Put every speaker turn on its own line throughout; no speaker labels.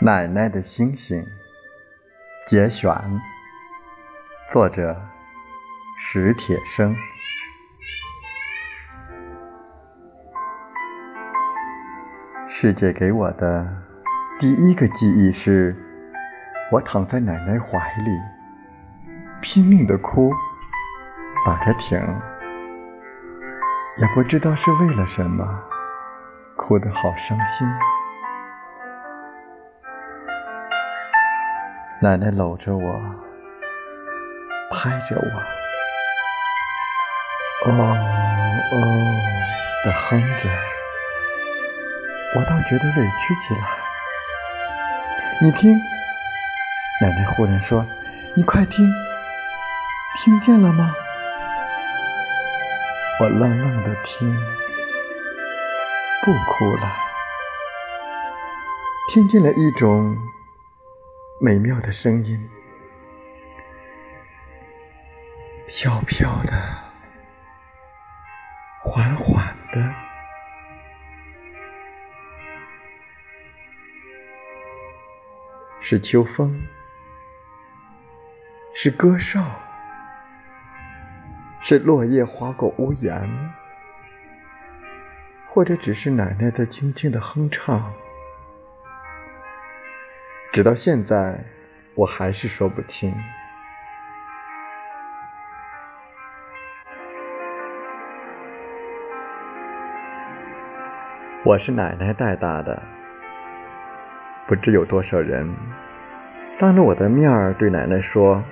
奶奶的星星，节选，作者史铁生。世界给我的第一个记忆是，我躺在奶奶怀里，拼命的哭，打着挺，也不知道是为了什么，哭得好伤心。奶奶搂着我，拍着我，哦哦的哼着，我倒觉得委屈起来。你听，奶奶忽然说：“你快听，听见了吗？”我愣愣的听，不哭了，听见了一种。美妙的声音，飘飘的，缓缓的，是秋风，是歌哨，是落叶划过屋檐，或者只是奶奶的轻轻的哼唱。直到现在，我还是说不清。我是奶奶带大的，不知有多少人当着我的面儿对奶奶说：“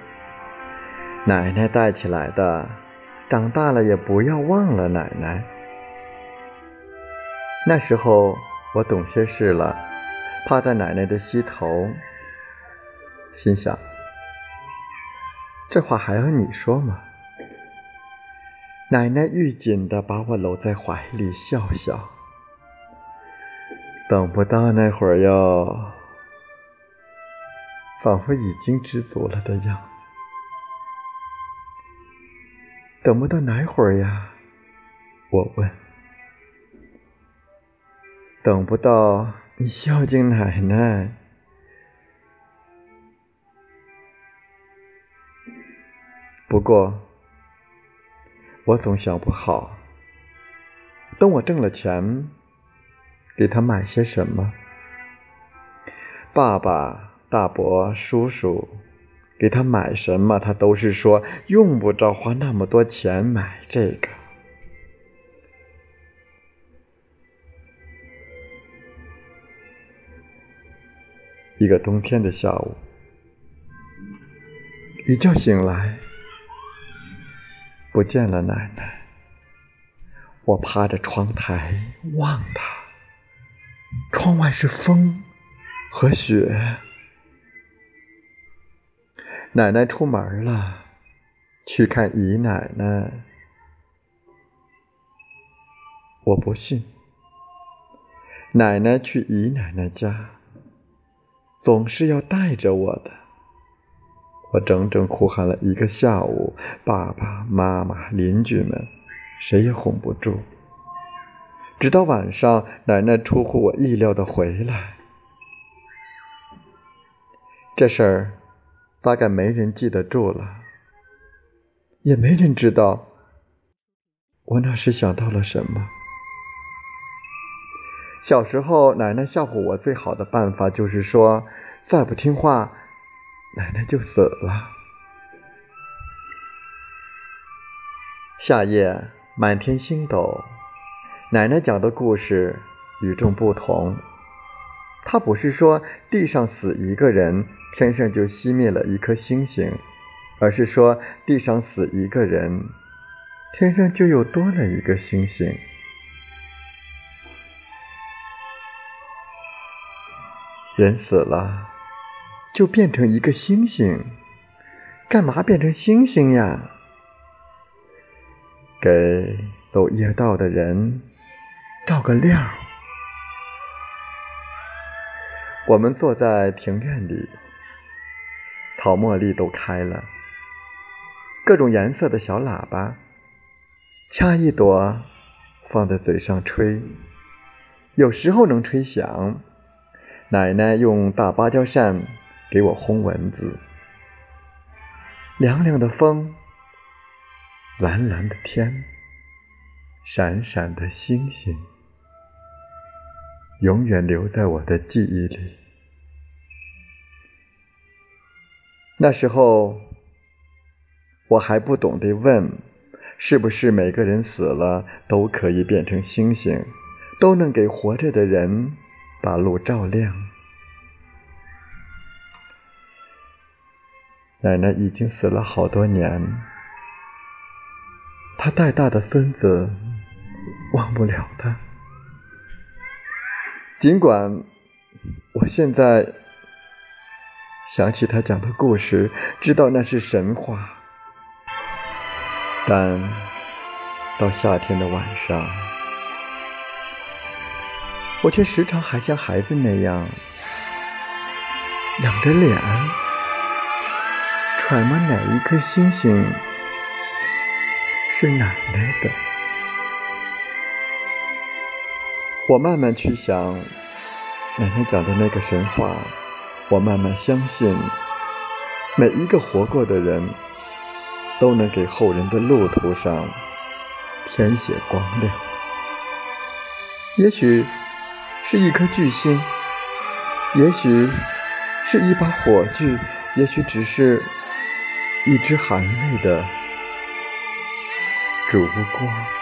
奶奶带起来的，长大了也不要忘了奶奶。”那时候我懂些事了。趴在奶奶的膝头，心想：这话还要你说吗？奶奶愈紧的把我搂在怀里，笑笑。等不到那会儿哟，仿佛已经知足了的样子。等不到哪会儿呀？我问。等不到。你孝敬奶奶，不过我总想不好，等我挣了钱，给他买些什么。爸爸、大伯、叔叔给他买什么，他都是说用不着花那么多钱买这个。一个冬天的下午，一觉醒来，不见了奶奶。我趴着窗台望她，窗外是风和雪。奶奶出门了，去看姨奶奶。我不信，奶奶去姨奶奶家。总是要带着我的，我整整哭喊了一个下午，爸爸妈妈、邻居们，谁也哄不住。直到晚上，奶奶出乎我意料的回来。这事儿大概没人记得住了，也没人知道我那时想到了什么。小时候，奶奶吓唬我最好的办法就是说，再不听话，奶奶就死了。夏夜，满天星斗，奶奶讲的故事与众不同。她不是说地上死一个人，天上就熄灭了一颗星星，而是说地上死一个人，天上就又多了一个星星。人死了，就变成一个星星，干嘛变成星星呀？给走夜道的人照个亮。我们坐在庭院里，草茉莉都开了，各种颜色的小喇叭，掐一朵放在嘴上吹，有时候能吹响。奶奶用大芭蕉扇给我轰蚊子。凉凉的风，蓝蓝的天，闪闪的星星，永远留在我的记忆里。那时候，我还不懂得问，是不是每个人死了都可以变成星星，都能给活着的人。把路照亮。奶奶已经死了好多年，她带大的孙子忘不了她。尽管我现在想起他讲的故事，知道那是神话，但到夏天的晚上。我却时常还像孩子那样仰着脸，揣摩哪一颗星星是奶奶的。我慢慢去想奶奶讲的那个神话，我慢慢相信，每一个活过的人都能给后人的路途上填写光亮。也许。是一颗巨星，也许是一把火炬，也许只是一支含泪的烛光。